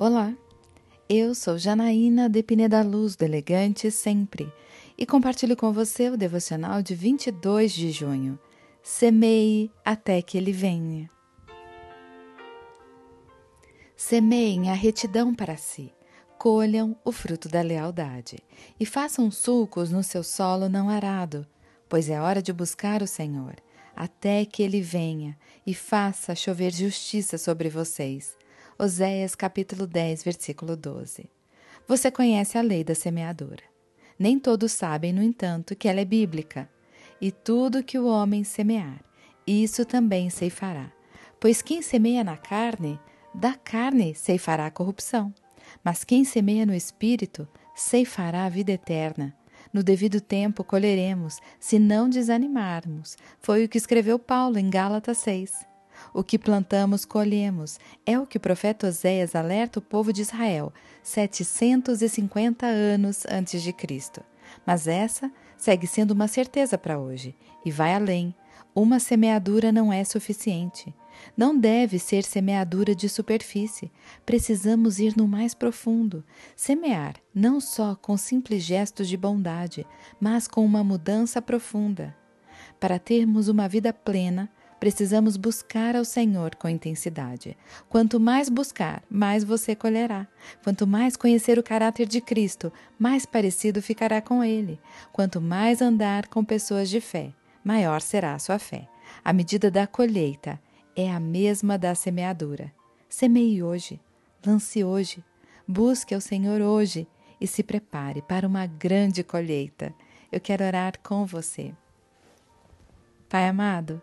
Olá, eu sou Janaína de Pineda Luz, do Elegante Sempre, e compartilho com você o devocional de 22 de junho. Semeie até que ele venha. Semeiem a retidão para si, colham o fruto da lealdade e façam sulcos no seu solo não arado, pois é hora de buscar o Senhor, até que ele venha e faça chover justiça sobre vocês Oséias capítulo 10, versículo 12. Você conhece a lei da semeadura. Nem todos sabem, no entanto, que ela é bíblica. E tudo que o homem semear, isso também ceifará. Pois quem semeia na carne, da carne ceifará a corrupção. Mas quem semeia no espírito, ceifará a vida eterna. No devido tempo colheremos, se não desanimarmos. Foi o que escreveu Paulo em Gálatas 6. O que plantamos, colhemos. É o que o profeta Oséias alerta o povo de Israel 750 anos antes de Cristo. Mas essa segue sendo uma certeza para hoje e vai além. Uma semeadura não é suficiente. Não deve ser semeadura de superfície. Precisamos ir no mais profundo. Semear não só com simples gestos de bondade, mas com uma mudança profunda. Para termos uma vida plena, Precisamos buscar ao Senhor com intensidade. Quanto mais buscar, mais você colherá. Quanto mais conhecer o caráter de Cristo, mais parecido ficará com Ele. Quanto mais andar com pessoas de fé, maior será a sua fé. A medida da colheita é a mesma da semeadura. Semeie hoje, lance hoje, busque ao Senhor hoje e se prepare para uma grande colheita. Eu quero orar com você. Pai amado,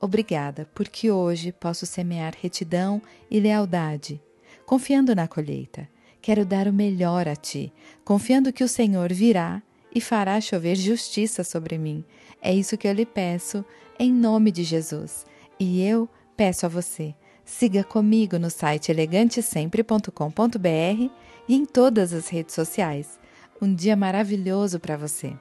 Obrigada, porque hoje posso semear retidão e lealdade, confiando na colheita. Quero dar o melhor a ti, confiando que o Senhor virá e fará chover justiça sobre mim. É isso que eu lhe peço, em nome de Jesus. E eu peço a você. Siga comigo no site elegantesempre.com.br e em todas as redes sociais. Um dia maravilhoso para você.